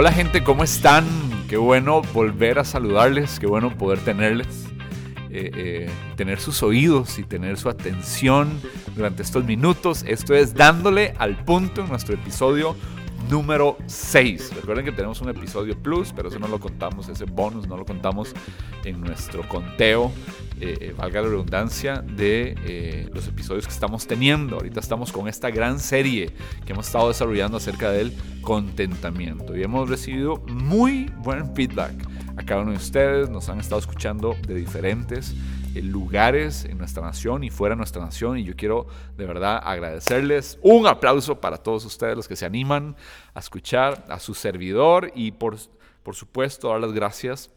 Hola gente, ¿cómo están? Qué bueno volver a saludarles, qué bueno poder tenerles, eh, eh, tener sus oídos y tener su atención durante estos minutos. Esto es dándole al punto en nuestro episodio número 6. Recuerden que tenemos un episodio plus, pero eso no lo contamos, ese bonus no lo contamos en nuestro conteo, eh, eh, valga la redundancia, de eh, los episodios que estamos teniendo. Ahorita estamos con esta gran serie que hemos estado desarrollando acerca del contentamiento y hemos recibido muy buen feedback a cada uno de ustedes. Nos han estado escuchando de diferentes lugares en nuestra nación y fuera de nuestra nación. Y yo quiero de verdad agradecerles. Un aplauso para todos ustedes los que se animan a escuchar a su servidor y por, por supuesto dar las gracias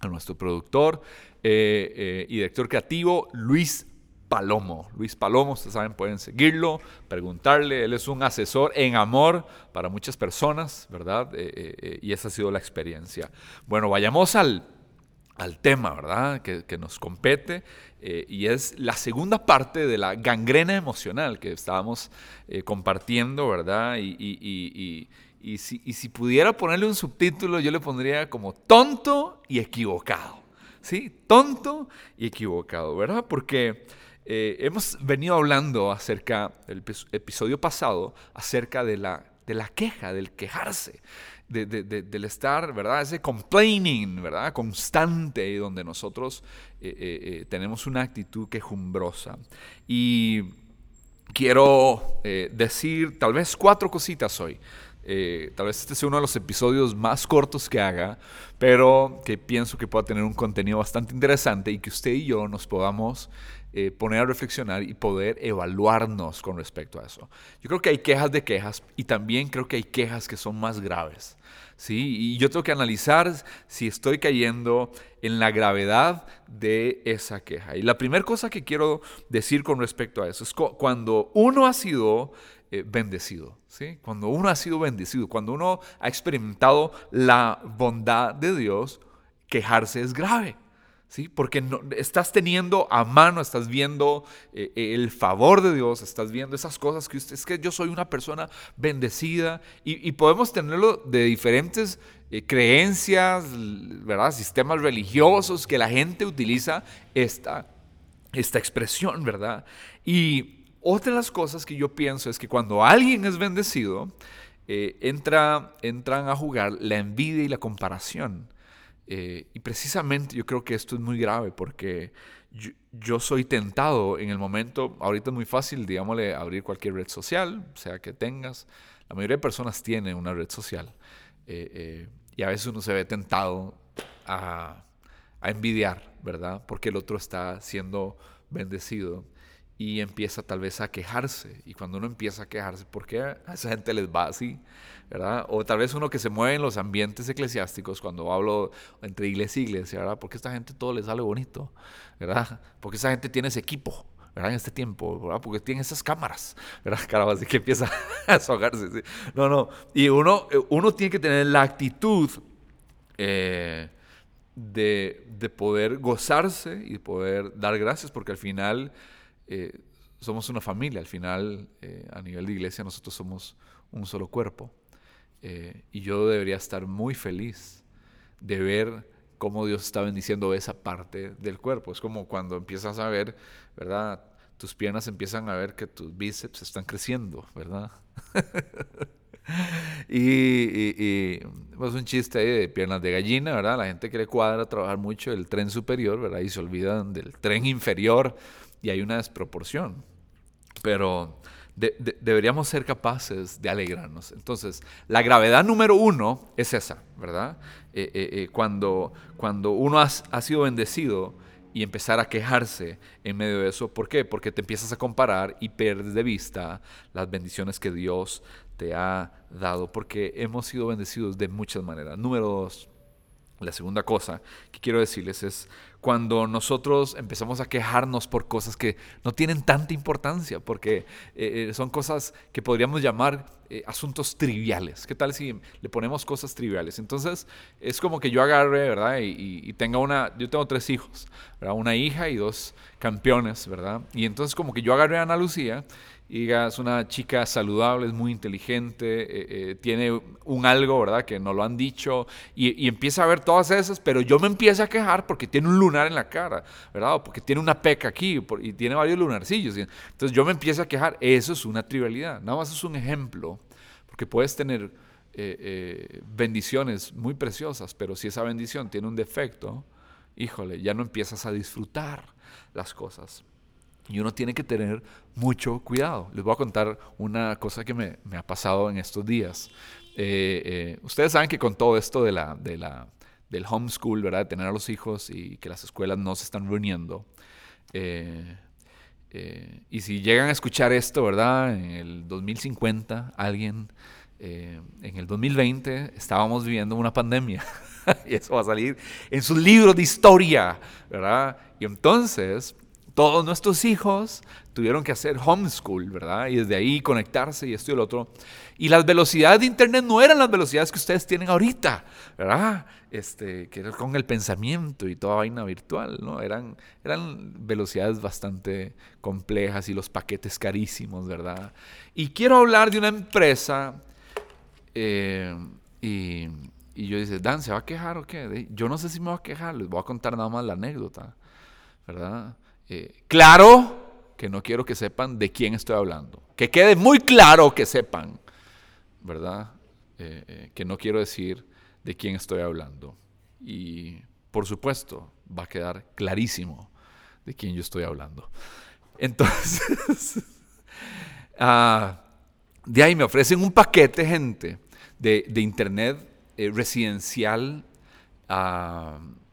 a nuestro productor eh, eh, y director creativo Luis Palomo. Luis Palomo, ustedes saben, pueden seguirlo, preguntarle. Él es un asesor en amor para muchas personas, ¿verdad? Eh, y esa ha sido la experiencia. Bueno, vayamos al, al tema, ¿verdad? Que, nos compete. Eh, y es la segunda parte de la gangrena emocional que estábamos eh, compartiendo, ¿verdad? Y, si, si, pudiera ponerle un subtítulo, yo le pondría como tonto y equivocado. ¿Sí? Tonto y equivocado, ¿verdad? Porque eh, hemos venido hablando acerca, el episodio pasado, acerca de la, de la queja, del quejarse del estar, ¿verdad? Ese complaining, ¿verdad? Constante, donde nosotros eh, eh, eh, tenemos una actitud quejumbrosa. Y quiero decir tal vez cuatro cositas hoy. tal vez este sea uno de los episodios más cortos que haga, pero que pienso que pueda tener un contenido bastante interesante y que usted y yo nos podamos eh, poner a reflexionar y poder evaluarnos con respecto a eso. Yo creo que hay quejas de quejas y también creo que hay quejas que son más graves. ¿sí? Y yo tengo que analizar si estoy cayendo en la gravedad de esa queja. Y la primera cosa que quiero decir con respecto a eso es cuando uno ha sido eh, bendecido, ¿sí? cuando uno ha sido bendecido, cuando uno ha experimentado la bondad de Dios, quejarse es grave. ¿Sí? Porque estás teniendo a mano, estás viendo eh, el favor de Dios, estás viendo esas cosas que usted, es que yo soy una persona bendecida y, podemos tenerlo de diferentes eh, creencias, ¿verdad? Sistemas religiosos que la gente utiliza esta, esta expresión, ¿verdad? Y otra de las cosas que yo pienso es que cuando alguien es bendecido, eh, entra, entran a jugar la envidia y la comparación. Eh, y precisamente yo creo que esto es muy grave porque yo, soy tentado en el momento, ahorita es muy fácil, digámosle, abrir cualquier red social, sea que tengas. La mayoría de personas tienen una red social eh, eh, y a veces uno se ve tentado a envidiar, ¿verdad? Porque el otro está siendo bendecido y empieza tal vez a quejarse. Y cuando uno empieza a quejarse, ¿por qué a esa gente les va así? ¿verdad? O tal vez uno que se mueve en los ambientes eclesiásticos, cuando hablo entre iglesia y iglesia, ¿verdad? Porque esta gente todo les sale bonito, ¿verdad? Porque esa gente tiene ese equipo, ¿verdad? En este tiempo, ¿verdad? Porque tiene esas cámaras, ¿verdad? Caramba, que empieza a ahogarse. No, no. Y uno, uno tiene que tener la actitud eh, de, de, poder gozarse y poder dar gracias, porque al final eh, somos una familia, al final eh, a nivel de iglesia nosotros somos un solo cuerpo. Eh, y yo debería estar muy feliz de ver cómo Dios está bendiciendo esa parte del cuerpo. Es como cuando empiezas a ver, ¿verdad? Tus piernas empiezan a ver que tus bíceps están creciendo, ¿verdad? y, es pues, un chiste ahí de piernas de gallina, ¿verdad? La gente quiere cuadra trabajar mucho el tren superior, ¿verdad? Y se olvidan del tren inferior y hay una desproporción. Pero deberíamos ser capaces de alegrarnos. Entonces, la gravedad número uno es esa, ¿verdad? Eh, eh, eh, cuando, cuando uno ha, sido bendecido y empezar a quejarse en medio de eso, ¿por qué? Porque te empiezas a comparar y pierdes de vista las bendiciones que Dios te ha dado, porque hemos sido bendecidos de muchas maneras. Número dos, la segunda cosa que quiero decirles es cuando nosotros empezamos a quejarnos por cosas que no tienen tanta importancia, porque eh, eh, son cosas que podríamos llamar eh, asuntos triviales. ¿Qué tal si le ponemos cosas triviales? Entonces, es como que yo agarre, ¿verdad? Y, tenga una, yo tengo tres hijos, ¿verdad? Una hija y dos campeones, ¿verdad? Y entonces como que yo agarré a Ana Lucía y diga, es una chica saludable, es muy inteligente, eh, eh, tiene un algo, ¿verdad? Que no lo han dicho, y, empieza a ver todas esas, pero yo me empiezo a quejar porque tiene un lunar en la cara, ¿verdad? Porque tiene una peca aquí, y tiene varios lunarcillos. Entonces yo me empiezo a quejar, eso es una trivialidad, nada más es un ejemplo, porque puedes tener eh, bendiciones muy preciosas, pero si esa bendición tiene un defecto, híjole, ya no empiezas a disfrutar las cosas. Y uno tiene que tener mucho cuidado. Les voy a contar una cosa que me, ha pasado en estos días. Eh, eh, ustedes saben que con todo esto de la, de la, del homeschool, ¿verdad? De tener a los hijos y que las escuelas no se están reuniendo. Eh, y si llegan a escuchar esto, ¿verdad? En el 2050, alguien, en el 2020, estábamos viviendo una pandemia. y eso va a salir en sus libros de historia, ¿verdad? Y entonces todos nuestros hijos tuvieron que hacer homeschool, ¿verdad? Y desde ahí conectarse y esto y lo otro. Y las velocidades de Internet no eran las velocidades que ustedes tienen ahorita, ¿verdad? Este, que era con el pensamiento y toda vaina virtual, ¿no? Eran, eran velocidades bastante complejas y los paquetes carísimos, ¿verdad? Y quiero hablar de una empresa eh, y, y yo dice, Dan, ¿se va a quejar o qué? Yo no sé si me va a quejar, les voy a contar nada más la anécdota, ¿verdad? Eh, claro que no quiero que sepan de quién estoy hablando. Que quede muy claro que sepan, ¿verdad? Eh, eh, que no quiero decir de quién estoy hablando. Y por supuesto, va a quedar clarísimo de quién yo estoy hablando. Entonces, ah, de ahí me ofrecen un paquete, gente, de, internet residencial. Uh,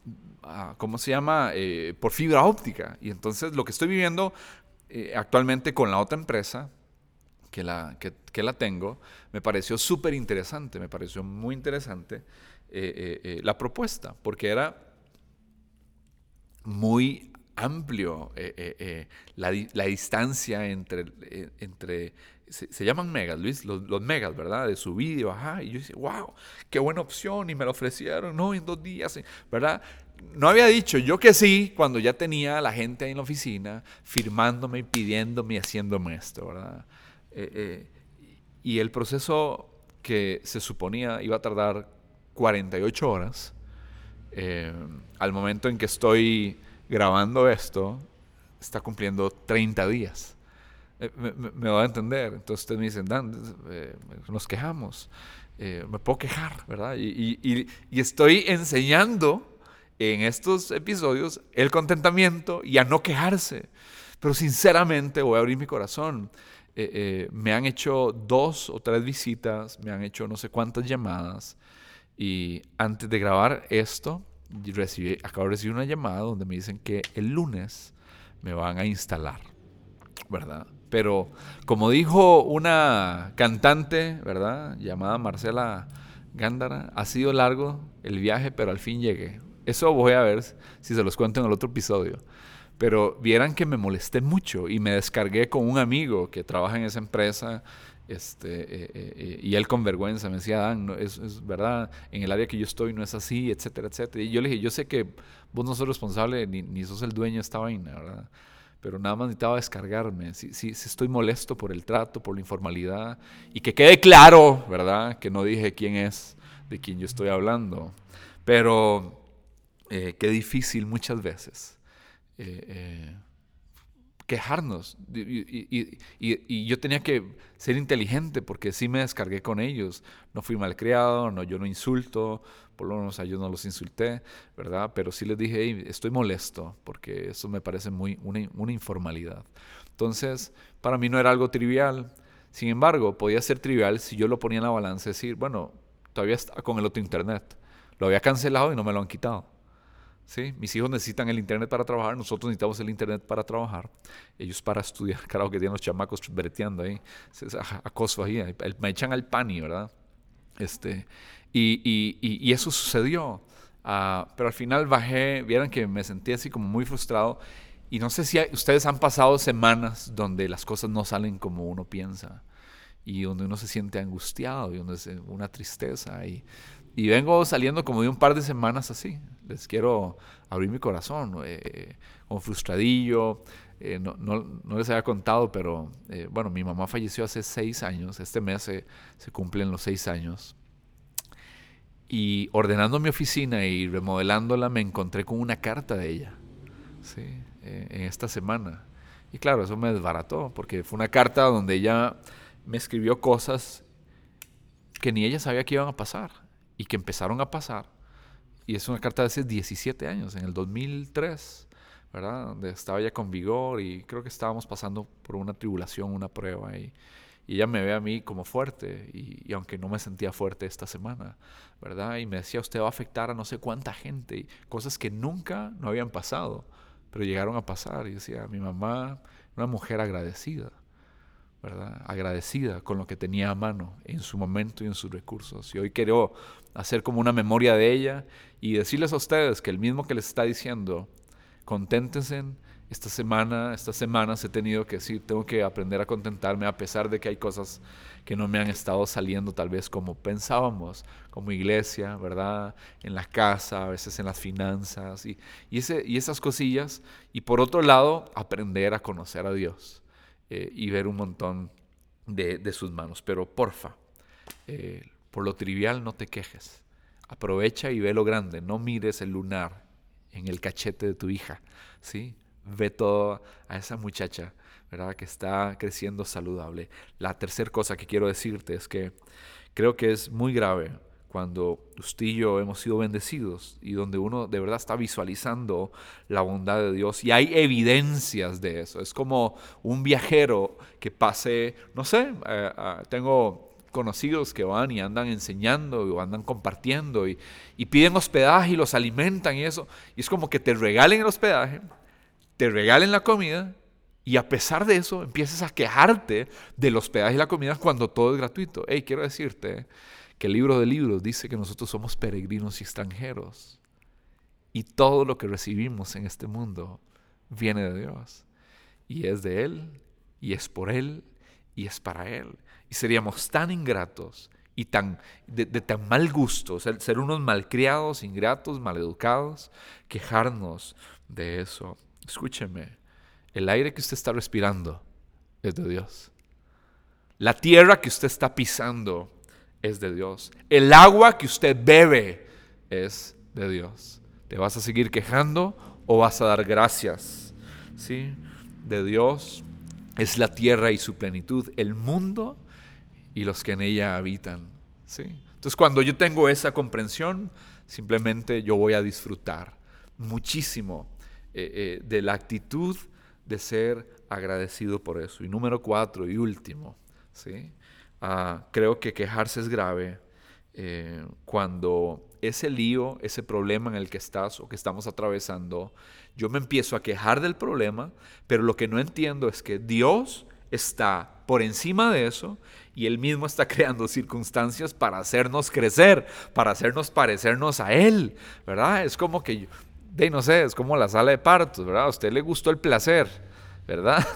¿cómo se llama? Eh, por fibra óptica. Y entonces lo que estoy viviendo eh, actualmente con la otra empresa, que la, que, la tengo, me pareció súper interesante, me pareció muy interesante eh, la propuesta, porque era muy amplio la, distancia entre, entre se, llaman megas, Luis, los, megas, ¿verdad? De su vídeo, ajá. Y yo dije, wow, qué buena opción. Y me lo ofrecieron, no, en dos días, ¿verdad? No había dicho yo que sí cuando ya tenía a la gente ahí en la oficina firmándome y pidiéndome y haciéndome esto, ¿verdad? Eh, eh, y el proceso que se suponía iba a tardar 48 horas, eh, al momento en que estoy grabando esto, está cumpliendo 30 días. Me, me, va a entender. Entonces ustedes me dicen, Dan, nos quejamos. me puedo quejar, ¿verdad? y, y, y estoy enseñando en estos episodios el contentamiento y a no quejarse. Pero sinceramente voy a abrir mi corazón. Eh, eh, me han hecho dos o tres visitas, me han hecho no sé cuántas llamadas y antes de grabar esto, recibí, acabo de recibir una llamada donde me dicen que el lunes me van a instalar, ¿verdad? Pero como dijo una cantante, ¿verdad? Llamada Marcela Gándara, ha sido largo el viaje, pero al fin llegué. Eso voy a ver si se los cuento en el otro episodio. Pero vieran que me molesté mucho y me descargué con un amigo que trabaja en esa empresa. Este, eh, eh, eh, y él con vergüenza me decía, Dan, no, es, verdad, en el área que yo estoy no es así, etcétera, etcétera. Y yo le dije, yo sé que vos no sos responsable ni, ni sos el dueño de esta vaina, ¿verdad? Pero nada más necesitaba descargarme. Si, si, si estoy molesto por el trato, por la informalidad. Y que quede claro, ¿verdad? Que no dije quién es, de quién yo estoy hablando. Pero eh, qué difícil muchas veces eh, eh, quejarnos. Y, yo tenía que ser inteligente porque sí me descargué con ellos. No fui malcriado, no, yo no insulto, por lo menos a ellos no los insulté, ¿verdad? Pero sí les dije, estoy molesto porque eso me parece muy una, informalidad. Entonces, para mí no era algo trivial. Sin embargo, podía ser trivial si yo lo ponía en la balanza y decir, bueno, todavía está con el otro internet. Lo había cancelado y no me lo han quitado. ¿Sí? Mis hijos necesitan el internet para trabajar, nosotros necesitamos el internet para trabajar, ellos para estudiar, claro que tienen los chamacos breteando ahí, acoso ahí, me echan al pani, ¿verdad? Este, y, y, y, eso sucedió, ah, pero al final bajé, vieron que me sentí así como muy frustrado, y no sé si ustedes han pasado semanas donde las cosas no salen como uno piensa, y donde uno se siente angustiado, y donde es una tristeza, y y vengo saliendo como de un par de semanas así. Les quiero abrir mi corazón, eh, con frustradillo, eh, no, les había contado, pero eh, bueno, mi mamá falleció hace seis años, este mes se, cumplen los seis años. Y ordenando mi oficina y remodelándola me encontré con una carta de ella, ¿sí? en esta semana. Y claro, eso me desbarató, porque fue una carta donde ella me escribió cosas que ni ella sabía que iban a pasar y que empezaron a pasar. Y es una carta de hace 17 años, en el 2003, ¿verdad? Donde estaba ya con vigor y creo que estábamos pasando por una tribulación, una prueba. Y, y ella me ve a mí como fuerte, y, y, aunque no me sentía fuerte esta semana, ¿verdad? Y me decía, usted va a afectar a no sé cuánta gente, y cosas que nunca no habían pasado, pero llegaron a pasar. Y decía, mi mamá, una mujer agradecida, ¿verdad? Agradecida con lo que tenía a mano en su momento y en sus recursos. Y hoy quiero hacer como una memoria de ella y decirles a ustedes que el mismo que les está diciendo, conténtense. Esta semana, estas semanas he tenido que decir, tengo que aprender a contentarme a pesar de que hay cosas que no me han estado saliendo tal vez como pensábamos, como iglesia, ¿verdad? En la casa, a veces en las finanzas y, y, esas cosillas. Y por otro lado, aprender a conocer a Dios eh, y ver un montón de, sus manos. Pero porfa, eh, por lo trivial no te quejes. Aprovecha y ve lo grande. No mires el lunar en el cachete de tu hija. ¿sí? Ve todo a esa muchacha ¿verdad? que está creciendo saludable. La tercera cosa que quiero decirte es que creo que es muy grave cuando usted y yo hemos sido bendecidos y donde uno de verdad está visualizando la bondad de Dios y hay evidencias de eso. Es como un viajero que pase, no sé, eh, ah, tengo conocidos que van y andan enseñando o andan compartiendo y, y piden hospedaje y los alimentan y eso. Y es como que te regalen el hospedaje, te regalen la comida y a pesar de eso empiezas a quejarte del hospedaje y la comida cuando todo es gratuito. Hey, quiero decirte que el libro de libros dice que nosotros somos peregrinos y extranjeros. Y todo lo que recibimos en este mundo viene de Dios. Y es de Él, y es por Él, y es para Él. Y seríamos tan ingratos y tan, de, tan mal gusto, ser, ser unos malcriados, ingratos, maleducados, quejarnos de eso. Escúcheme, el aire que usted está respirando es de Dios. La tierra que usted está pisando es de Dios. El agua que usted bebe es de Dios. ¿Te vas a seguir quejando o vas a dar gracias? ¿Sí? De Dios es la tierra y su plenitud, el mundo y los que en ella habitan. ¿Sí? Entonces cuando yo tengo esa comprensión, simplemente yo voy a disfrutar muchísimo eh, eh, de la actitud de ser agradecido por eso. Y número cuatro y último, ¿sí? Ah, creo que quejarse es grave eh, cuando ese lío, ese problema en el que estás o que estamos atravesando, yo me empiezo a quejar del problema, pero lo que no entiendo es que Dios está por encima de eso y Él mismo está creando circunstancias para hacernos crecer, para hacernos parecernos a Él, ¿verdad? Es como que, de no sé, es como la sala de partos, ¿verdad? A usted le gustó el placer ¿verdad?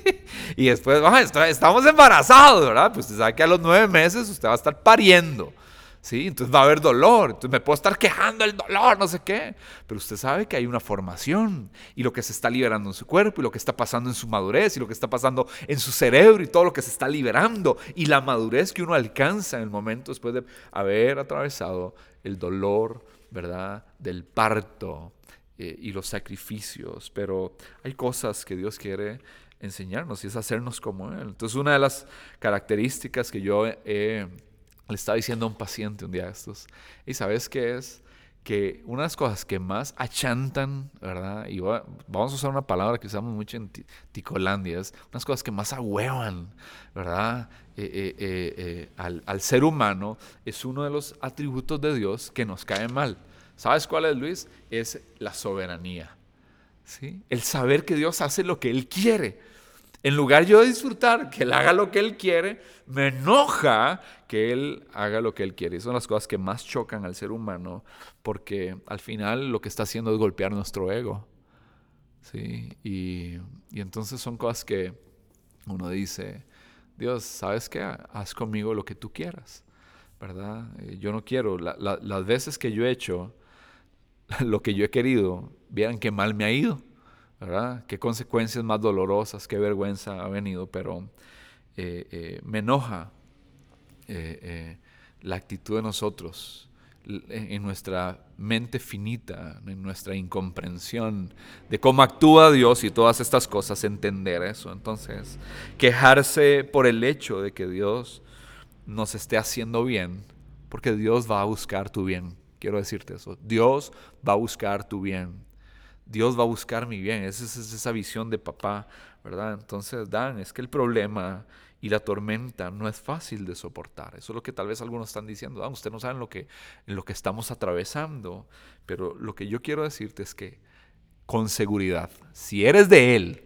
y después, estamos embarazados, ¿verdad? Pues usted sabe que a los nueve meses usted va a estar pariendo. ¿Sí? Entonces va a haber dolor, entonces me puedo estar quejando del dolor, no sé qué, pero usted sabe que hay una formación y lo que se está liberando en su cuerpo y lo que está pasando en su madurez y lo que está pasando en su cerebro y todo lo que se está liberando y la madurez que uno alcanza en el momento después de haber atravesado el dolor, ¿verdad? Del parto, eh, y los sacrificios, pero hay cosas que Dios quiere enseñarnos y es hacernos como Él. Entonces una de las características que yo le estaba diciendo a un paciente un día de estos, y sabes qué es, que una de las cosas que más achantan, ¿verdad? Y vamos a usar una palabra que usamos mucho en Ticolandia, es unas cosas que más ahuevan, ¿verdad? Eh, eh, al, al ser humano es uno de los atributos de Dios que nos cae mal. ¿Sabes cuál es, Luis? Es la soberanía. ¿sí? El saber que Dios hace lo que Él quiere. En lugar yo de disfrutar que Él haga lo que Él quiere, me enoja que Él haga lo que Él quiere. Y son las cosas que más chocan al ser humano, porque al final lo que está haciendo es golpear nuestro ego. ¿sí? Y, entonces son cosas que uno dice, Dios, ¿sabes qué? Haz conmigo lo que tú quieras, ¿verdad? Eh, yo no quiero, las veces que yo he hecho lo que yo he querido, vieran qué mal me ha ido, ¿verdad? Qué consecuencias más dolorosas, qué vergüenza ha venido, pero eh, eh, me enoja eh, la actitud de nosotros en nuestra mente finita, en nuestra incomprensión de cómo actúa Dios y todas estas cosas, entender eso. Entonces, quejarse por el hecho de que Dios nos esté haciendo bien, porque Dios va a buscar tu bien. Quiero decirte eso. Dios va a buscar tu bien. Dios va a buscar mi bien. Esa es esa visión de papá, ¿verdad? Entonces, Dan, es que el problema y la tormenta no es fácil de soportar. Eso es lo que tal vez algunos están diciendo. Ah, usted no sabe lo que, lo que estamos atravesando. Pero lo que yo quiero decirte es que con seguridad, si eres de Él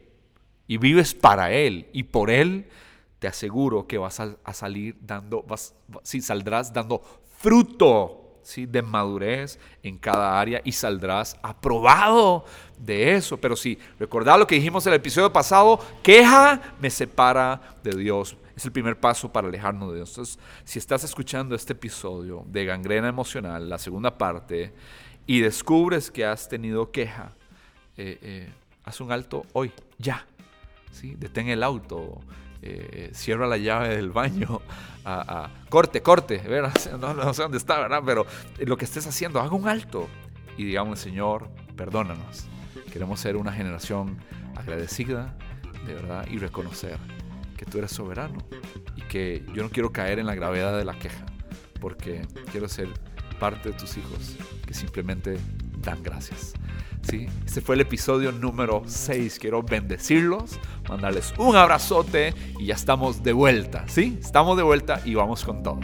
y vives para Él y por Él, te aseguro que vas a, salir dando, vas, si saldrás dando fruto ¿sí? de madurez en cada área y saldrás aprobado de eso. Pero si recordad lo que dijimos en el episodio pasado, queja me separa de Dios. Es el primer paso para alejarnos de Dios. Entonces, si estás escuchando este episodio de gangrena emocional, la segunda parte, y descubres que has tenido queja, eh, eh, haz un alto hoy, ya. ¿sí? Detén el auto, eh, cierra la llave del baño, a, corte, corte, No, sé dónde está, ¿verdad? Pero lo que estés haciendo, haga un alto y digamos, Señor, perdónanos. Queremos ser una generación agradecida, de verdad, y reconocer que tú eres soberano y que yo no quiero caer en la gravedad de la queja, porque quiero ser parte de tus hijos que simplemente dan gracias. ¿Sí? Este fue el episodio número 6. Quiero bendecirlos, mandarles un abrazote y ya estamos de vuelta, ¿sí? Estamos de vuelta y vamos con todo.